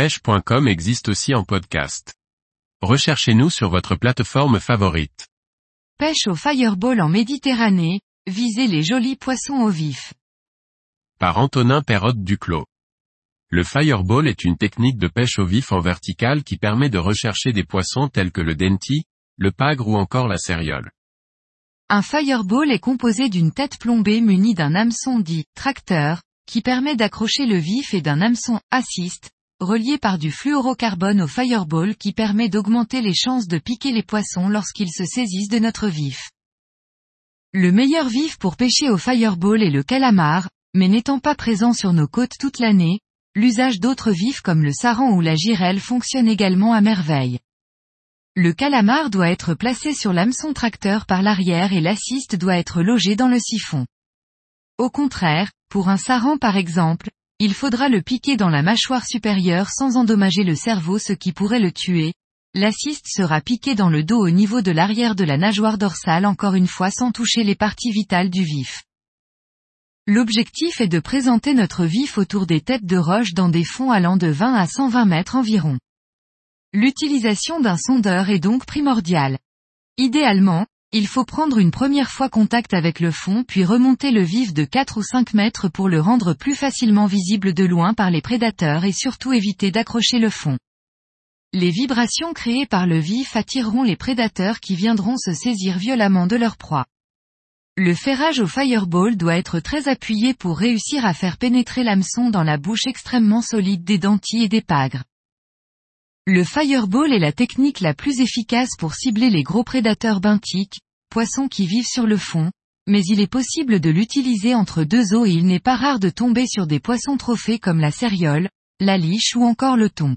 pêche.com existe aussi en podcast. Recherchez-nous sur votre plateforme favorite. Pêche au fireball en Méditerranée, visez les jolis poissons au vif. Par Antonin Perrotte Duclos. Le fireball est une technique de pêche au vif en vertical qui permet de rechercher des poissons tels que le denti, le pagre ou encore la céréole. Un fireball est composé d'une tête plombée munie d'un hameçon dit tracteur, qui permet d'accrocher le vif et d'un hameçon assist, relié par du fluorocarbone au fireball qui permet d'augmenter les chances de piquer les poissons lorsqu'ils se saisissent de notre vif. Le meilleur vif pour pêcher au fireball est le calamar, mais n'étant pas présent sur nos côtes toute l'année, l'usage d'autres vifs comme le saran ou la girelle fonctionne également à merveille. Le calamar doit être placé sur l'hameçon tracteur par l'arrière et l'assiste doit être logé dans le siphon. Au contraire, pour un saran par exemple, il faudra le piquer dans la mâchoire supérieure sans endommager le cerveau ce qui pourrait le tuer. L'assiste sera piqué dans le dos au niveau de l'arrière de la nageoire dorsale encore une fois sans toucher les parties vitales du vif. L'objectif est de présenter notre vif autour des têtes de roche dans des fonds allant de 20 à 120 mètres environ. L'utilisation d'un sondeur est donc primordiale. Idéalement, il faut prendre une première fois contact avec le fond puis remonter le vif de 4 ou 5 mètres pour le rendre plus facilement visible de loin par les prédateurs et surtout éviter d'accrocher le fond. Les vibrations créées par le vif attireront les prédateurs qui viendront se saisir violemment de leur proie. Le ferrage au fireball doit être très appuyé pour réussir à faire pénétrer l'hameçon dans la bouche extrêmement solide des dentilles et des pagres. Le fireball est la technique la plus efficace pour cibler les gros prédateurs benthiques, poissons qui vivent sur le fond, mais il est possible de l'utiliser entre deux eaux et il n'est pas rare de tomber sur des poissons trophées comme la céréole, la liche ou encore le thon.